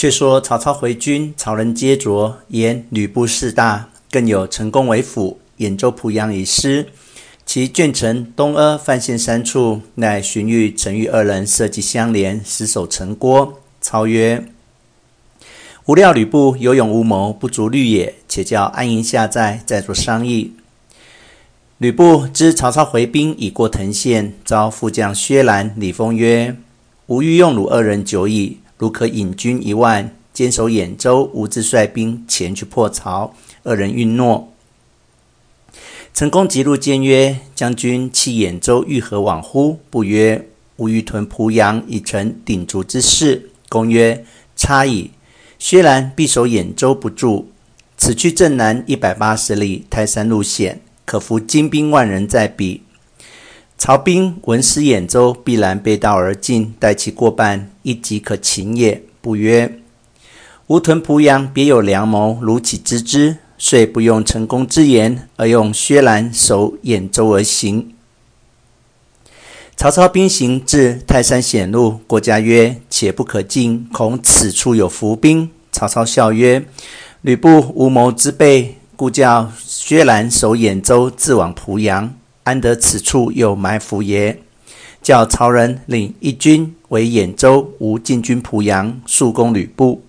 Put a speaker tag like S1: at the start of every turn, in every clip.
S1: 却说曹操回军，曹人皆浊，言吕布势大，更有陈宫为辅，兖州、濮阳已失。其郡城东阿、范县三处，乃荀彧、陈驭二人设计相连，死守城郭。操曰：“吾料吕布有勇无谋，不足虑也。且叫安营下寨，再作商议。”吕布知曹操回兵已过藤县，召副将薛兰、李丰曰：“吾欲用汝二人久矣，如可引军一万，坚守兖州，吾自率兵前去破曹。”二人允诺。陈宫急入见曰：“将军弃兖州，欲何往乎？”不曰：“吾欲屯濮阳，以成鼎足之势。”公曰：“差矣。薛兰必守兖州不住。此去正南一百八十里，泰山路险，可伏精兵万人在彼。曹兵闻失兖州，必然背道而进，待其过半，一击可擒也。”不曰：“吾屯濮阳，别有良谋，如岂知之？”遂不用陈宫之言，而用薛兰守兖州而行。曹操兵行至泰山险路，郭嘉曰：“且不可进，恐此处有伏兵。”曹操笑曰：“吕布无谋之辈，故叫薛兰守兖州，自往濮阳，安得此处有埋伏也？叫曹仁领一军围兖州，吾进军濮阳，速攻吕布。”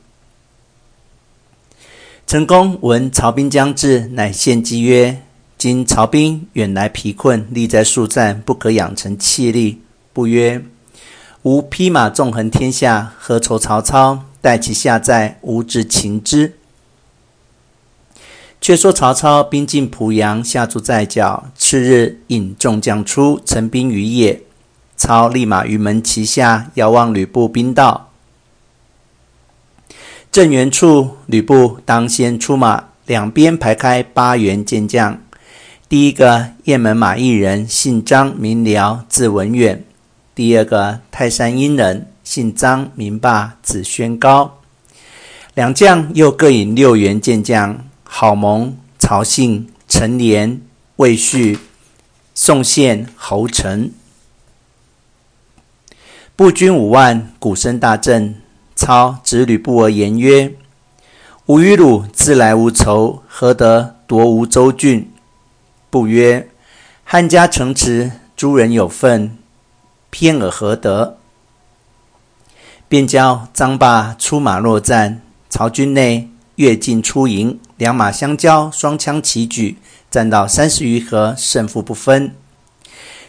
S1: 陈宫闻曹兵将至，乃献计曰：“今曹兵远来疲困，力在速战，不可养成气力。”不曰：“吾匹马纵横天下，何愁曹操？待其下寨，吾自擒之。”却说曹操兵进濮阳，下注在脚。次日，引众将出，陈兵于野。操立马于门旗下，遥望吕布兵到。正圆处，吕布当先出马，两边排开八员健将。第一个雁门马邑人，姓张，名辽，字文远；第二个泰山阴人，姓张，名霸，字宣高。两将又各引六员健将：郝萌、曹信、陈连、魏续、宋宪、侯成。步军五万，鼓声大震。操指吕布而言曰：“吾与汝自来无仇，何得夺吾州郡？”不曰：“汉家城池，诸人有份，偏尔何得？”便叫张霸出马落战。曹军内跃进出营，两马相交，双枪齐举，战到三十余合，胜负不分。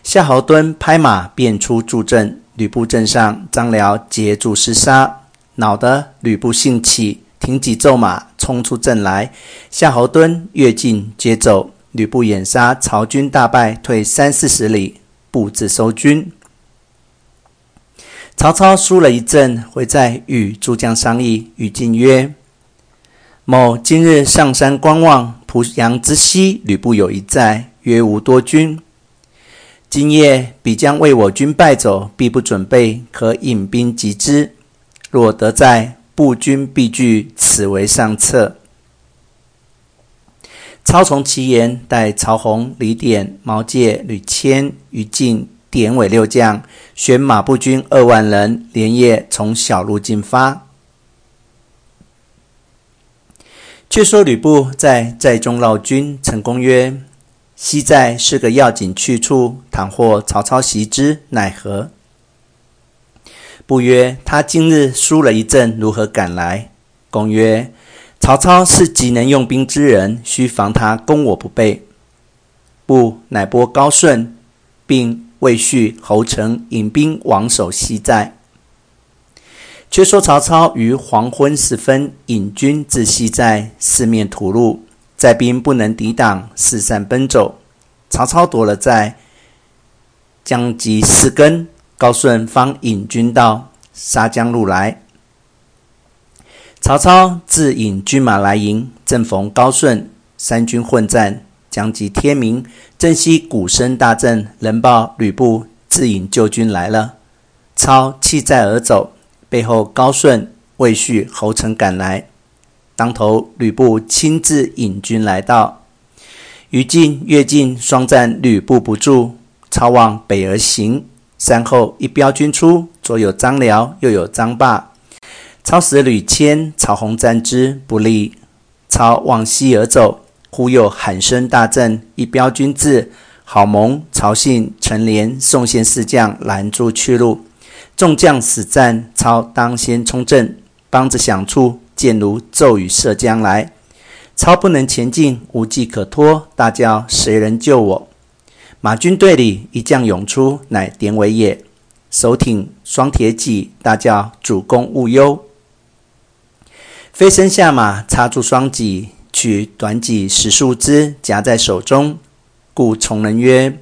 S1: 夏侯惇拍马便出助阵，吕布阵上，张辽截住厮杀。恼得吕布兴起，挺戟骤马，冲出阵来。夏侯惇跃进接走，吕布掩杀，曹军大败，退三四十里，布置收军。曹操输了一阵，回寨与诸将商议。语尽曰：“某今日上山观望，濮阳之西，吕布有一寨，约无多军。今夜彼将为我军败走，必不准备，可引兵击之。”若得寨，步军必据，此为上策。操从其言，带曹洪、李典、毛玠、吕谦、于禁、典韦六将，选马步军二万人，连夜从小路进发。却说吕布在寨中绕军，陈宫曰：“西寨是个要紧去处，倘获曹操袭之，奈何？”不曰：“他今日输了一阵，如何敢来？”公曰：“曹操是极能用兵之人，须防他攻我不备。”布乃拨高顺，并魏续、侯成引兵往守西寨。却说曹操于黄昏时分引军至西寨，四面屠戮，寨兵不能抵挡，四散奔走。曹操夺了寨，将及四更。高顺方引军到，杀将入来。曹操自引军马来迎，正逢高顺三军混战，将及天明，正夕鼓声大震，人报吕布自引救军来了。操弃寨而走，背后高顺、魏续、侯成赶来，当头吕布亲自引军来到，于禁、乐进双战，吕布不住，操往北而行。山后一彪军出，左有张辽，右有张霸。操使吕谦、曹洪战之不利，操往西而走，忽又喊声大震，一标军至，郝萌、曹信、陈连、宋宪四将拦住去路，众将死战，操当先冲阵，梆子响处，箭如骤雨射将来，操不能前进，无计可托，大叫：“谁人救我？”马军队里一将涌出，乃典韦也，手挺双铁戟，大叫：“主公勿忧。”飞身下马，插住双戟，取短戟十数支夹在手中，故从人曰：“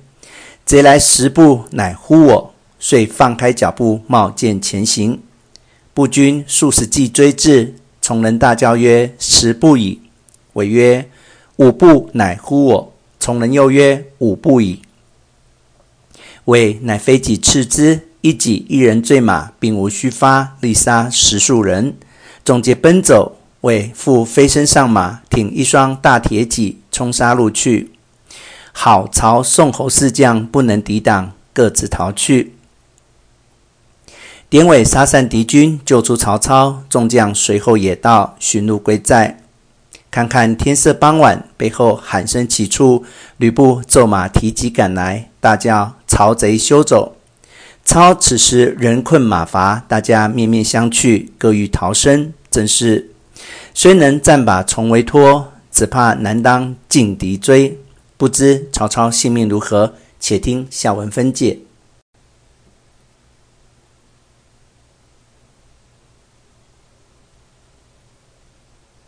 S1: 贼来十步，乃呼我。”遂放开脚步，冒剑前行。步军数十骑追至，从人大叫曰：“十步矣！”韦曰：“五步，乃呼我。”从人又曰：“五步矣。”韦乃飞戟刺之，一戟一人坠马，并无虚发，力杀十数人。众皆奔走，韦复飞身上马，挺一双大铁戟，冲杀入去。好、曹、宋侯四将不能抵挡，各自逃去。典韦杀散敌军，救出曹操，众将随后也到，寻路归寨。看看天色傍晚，背后喊声起处，吕布骤马提戟赶来，大叫：“曹贼休走！”操此时人困马乏，大家面面相觑，各欲逃生。正是虽能战把重围脱，只怕难当劲敌追。不知曹操性命如何？且听下文分解。